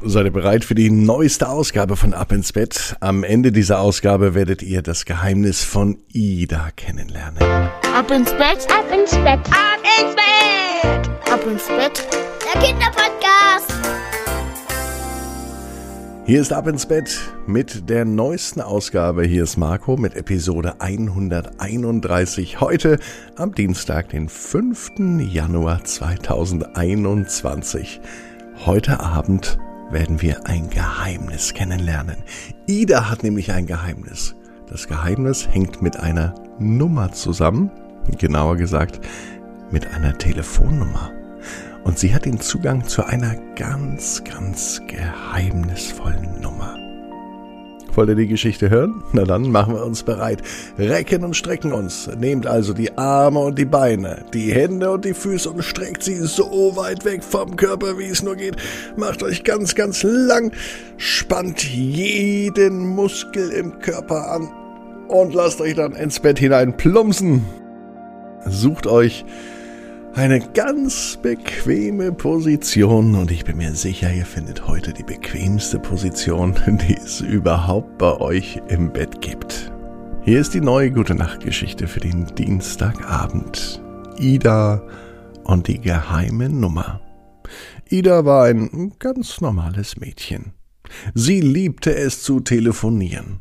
Seid ihr bereit für die neueste Ausgabe von Ab ins Bett? Am Ende dieser Ausgabe werdet ihr das Geheimnis von Ida kennenlernen. Ab ins Bett, ab ins Bett, ab ins Bett, ab ins Bett, der Kinderpodcast. Hier ist Ab ins Bett mit der neuesten Ausgabe. Hier ist Marco mit Episode 131. Heute am Dienstag, den 5. Januar 2021. Heute Abend werden wir ein Geheimnis kennenlernen. Ida hat nämlich ein Geheimnis. Das Geheimnis hängt mit einer Nummer zusammen, genauer gesagt mit einer Telefonnummer. Und sie hat den Zugang zu einer ganz, ganz geheimnisvollen Nummer. Wollt ihr die Geschichte hören? Na dann machen wir uns bereit. Recken und strecken uns. Nehmt also die Arme und die Beine, die Hände und die Füße und streckt sie so weit weg vom Körper, wie es nur geht. Macht euch ganz, ganz lang. Spannt jeden Muskel im Körper an und lasst euch dann ins Bett hinein plumpsen. Sucht euch eine ganz bequeme Position und ich bin mir sicher, ihr findet heute die bequemste Position, die es überhaupt bei euch im Bett gibt. Hier ist die neue Gute Nacht Geschichte für den Dienstagabend. Ida und die geheime Nummer. Ida war ein ganz normales Mädchen. Sie liebte es zu telefonieren.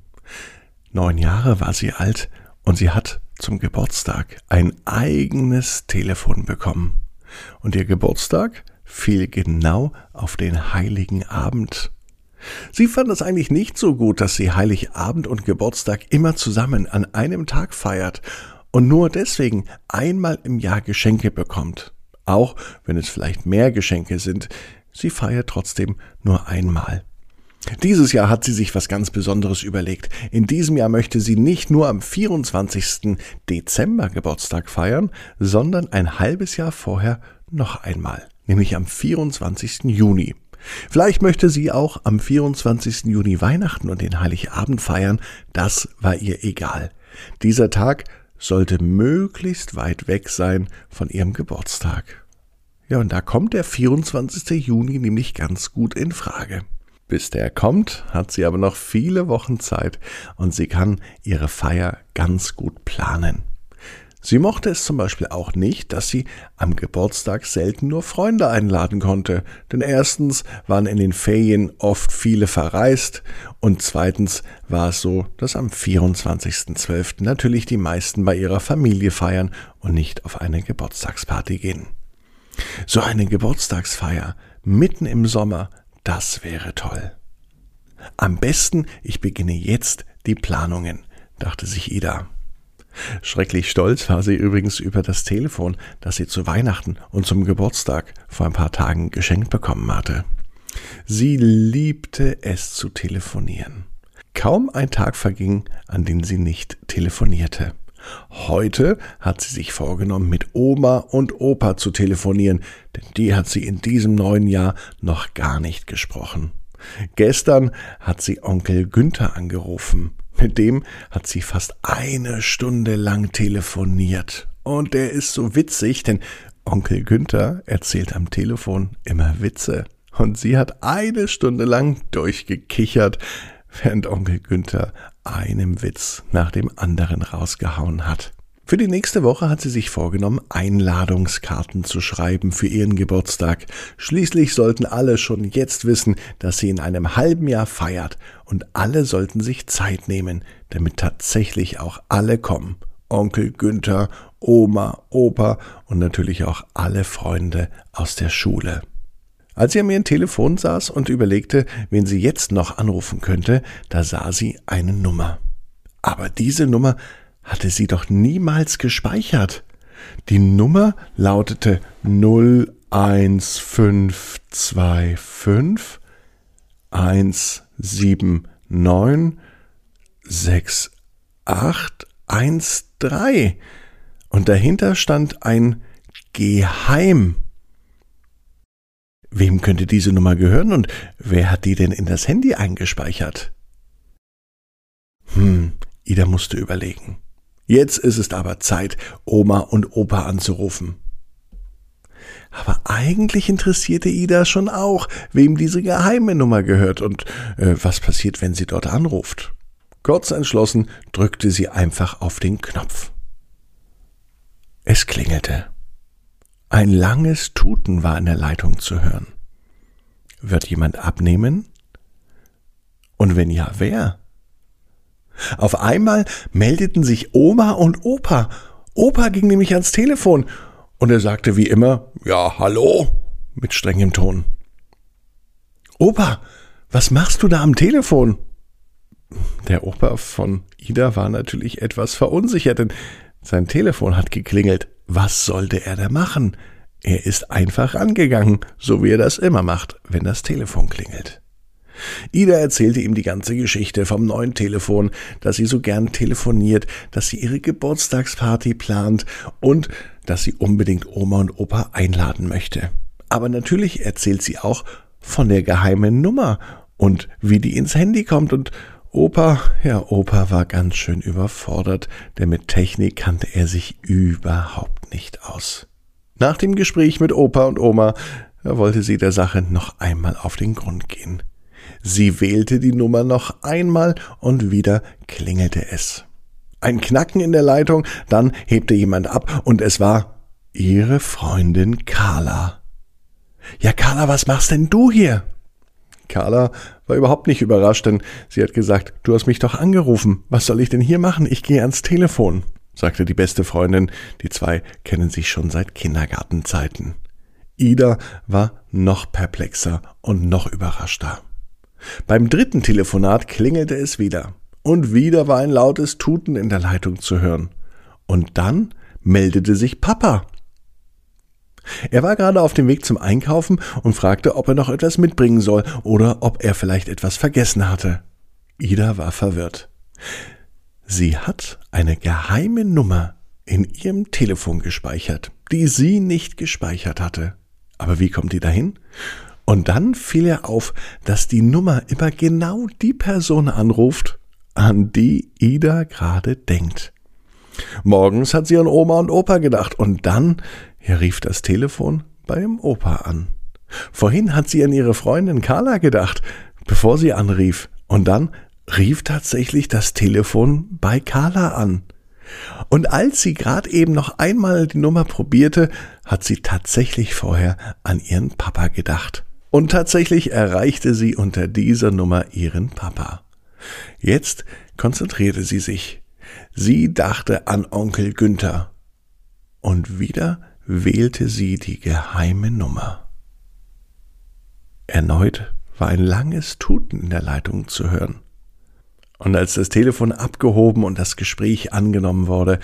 Neun Jahre war sie alt und sie hat zum Geburtstag ein eigenes Telefon bekommen. Und ihr Geburtstag fiel genau auf den heiligen Abend. Sie fand es eigentlich nicht so gut, dass sie Heiligabend und Geburtstag immer zusammen an einem Tag feiert und nur deswegen einmal im Jahr Geschenke bekommt. Auch wenn es vielleicht mehr Geschenke sind, sie feiert trotzdem nur einmal. Dieses Jahr hat sie sich was ganz Besonderes überlegt. In diesem Jahr möchte sie nicht nur am 24. Dezember Geburtstag feiern, sondern ein halbes Jahr vorher noch einmal, nämlich am 24. Juni. Vielleicht möchte sie auch am 24. Juni Weihnachten und den Heiligabend feiern, das war ihr egal. Dieser Tag sollte möglichst weit weg sein von ihrem Geburtstag. Ja, und da kommt der 24. Juni nämlich ganz gut in Frage. Bis der kommt, hat sie aber noch viele Wochen Zeit und sie kann ihre Feier ganz gut planen. Sie mochte es zum Beispiel auch nicht, dass sie am Geburtstag selten nur Freunde einladen konnte, denn erstens waren in den Ferien oft viele verreist und zweitens war es so, dass am 24.12. natürlich die meisten bei ihrer Familie feiern und nicht auf eine Geburtstagsparty gehen. So eine Geburtstagsfeier mitten im Sommer das wäre toll. Am besten, ich beginne jetzt die Planungen, dachte sich Ida. Schrecklich stolz war sie übrigens über das Telefon, das sie zu Weihnachten und zum Geburtstag vor ein paar Tagen geschenkt bekommen hatte. Sie liebte es zu telefonieren. Kaum ein Tag verging, an dem sie nicht telefonierte. Heute hat sie sich vorgenommen, mit Oma und Opa zu telefonieren, denn die hat sie in diesem neuen Jahr noch gar nicht gesprochen. Gestern hat sie Onkel Günther angerufen. Mit dem hat sie fast eine Stunde lang telefoniert. Und der ist so witzig, denn Onkel Günther erzählt am Telefon immer Witze. Und sie hat eine Stunde lang durchgekichert, während Onkel Günther einem Witz nach dem anderen rausgehauen hat. Für die nächste Woche hat sie sich vorgenommen, Einladungskarten zu schreiben für ihren Geburtstag. Schließlich sollten alle schon jetzt wissen, dass sie in einem halben Jahr feiert und alle sollten sich Zeit nehmen, damit tatsächlich auch alle kommen. Onkel Günther, Oma, Opa und natürlich auch alle Freunde aus der Schule. Als sie an ihrem Telefon saß und überlegte, wen sie jetzt noch anrufen könnte, da sah sie eine Nummer. Aber diese Nummer hatte sie doch niemals gespeichert. Die Nummer lautete 01525 179 6813 und dahinter stand ein Geheim. Wem könnte diese Nummer gehören und wer hat die denn in das Handy eingespeichert? Hm, Ida musste überlegen. Jetzt ist es aber Zeit, Oma und Opa anzurufen. Aber eigentlich interessierte Ida schon auch, wem diese geheime Nummer gehört und äh, was passiert, wenn sie dort anruft. Kurz entschlossen drückte sie einfach auf den Knopf. Es klingelte. Ein langes Tuten war in der Leitung zu hören. Wird jemand abnehmen? Und wenn ja, wer? Auf einmal meldeten sich Oma und Opa. Opa ging nämlich ans Telefon und er sagte wie immer, ja, hallo, mit strengem Ton. Opa, was machst du da am Telefon? Der Opa von Ida war natürlich etwas verunsichert, denn sein Telefon hat geklingelt. Was sollte er da machen? Er ist einfach angegangen, so wie er das immer macht, wenn das Telefon klingelt. Ida erzählte ihm die ganze Geschichte vom neuen Telefon, dass sie so gern telefoniert, dass sie ihre Geburtstagsparty plant und dass sie unbedingt Oma und Opa einladen möchte. Aber natürlich erzählt sie auch von der geheimen Nummer und wie die ins Handy kommt und Opa, ja, Opa war ganz schön überfordert, denn mit Technik kannte er sich überhaupt nicht aus. Nach dem Gespräch mit Opa und Oma wollte sie der Sache noch einmal auf den Grund gehen. Sie wählte die Nummer noch einmal und wieder klingelte es. Ein Knacken in der Leitung, dann hebte jemand ab und es war ihre Freundin Carla. Ja, Carla, was machst denn du hier? Carla war überhaupt nicht überrascht, denn sie hat gesagt, du hast mich doch angerufen. Was soll ich denn hier machen? Ich gehe ans Telefon, sagte die beste Freundin. Die zwei kennen sich schon seit Kindergartenzeiten. Ida war noch perplexer und noch überraschter. Beim dritten Telefonat klingelte es wieder. Und wieder war ein lautes Tuten in der Leitung zu hören. Und dann meldete sich Papa. Er war gerade auf dem Weg zum Einkaufen und fragte, ob er noch etwas mitbringen soll oder ob er vielleicht etwas vergessen hatte. Ida war verwirrt. Sie hat eine geheime Nummer in ihrem Telefon gespeichert, die sie nicht gespeichert hatte. Aber wie kommt die dahin? Und dann fiel er auf, dass die Nummer immer genau die Person anruft, an die Ida gerade denkt. Morgens hat sie an Oma und Opa gedacht und dann hier rief das Telefon beim Opa an. Vorhin hat sie an ihre Freundin Carla gedacht, bevor sie anrief, und dann rief tatsächlich das Telefon bei Carla an. Und als sie gerade eben noch einmal die Nummer probierte, hat sie tatsächlich vorher an ihren Papa gedacht. Und tatsächlich erreichte sie unter dieser Nummer ihren Papa. Jetzt konzentrierte sie sich. Sie dachte an Onkel Günther. Und wieder wählte sie die geheime Nummer. Erneut war ein langes Tuten in der Leitung zu hören. Und als das Telefon abgehoben und das Gespräch angenommen wurde,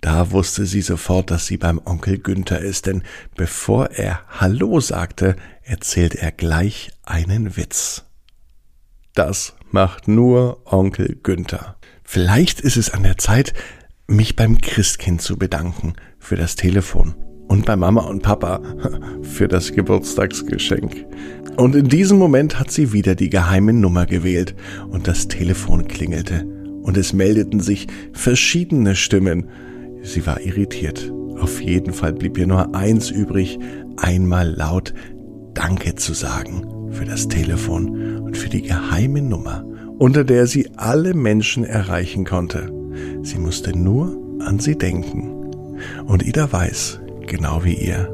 da wusste sie sofort, dass sie beim Onkel Günther ist, denn bevor er Hallo sagte, erzählt er gleich einen Witz. Das macht nur Onkel Günther. Vielleicht ist es an der Zeit, mich beim Christkind zu bedanken für das Telefon und bei Mama und Papa für das Geburtstagsgeschenk. Und in diesem Moment hat sie wieder die geheime Nummer gewählt und das Telefon klingelte und es meldeten sich verschiedene Stimmen. Sie war irritiert. Auf jeden Fall blieb ihr nur eins übrig, einmal laut Danke zu sagen für das Telefon und für die geheime Nummer, unter der sie alle Menschen erreichen konnte. Sie musste nur an sie denken. Und Ida weiß, genau wie ihr,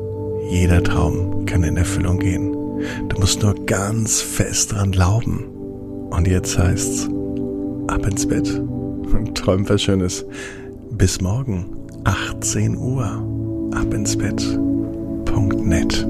jeder Traum kann in Erfüllung gehen. Du musst nur ganz fest dran glauben. Und jetzt heißt's, ab ins Bett und träum was Schönes. Bis morgen, 18 Uhr, ab ins Bett. Punkt net.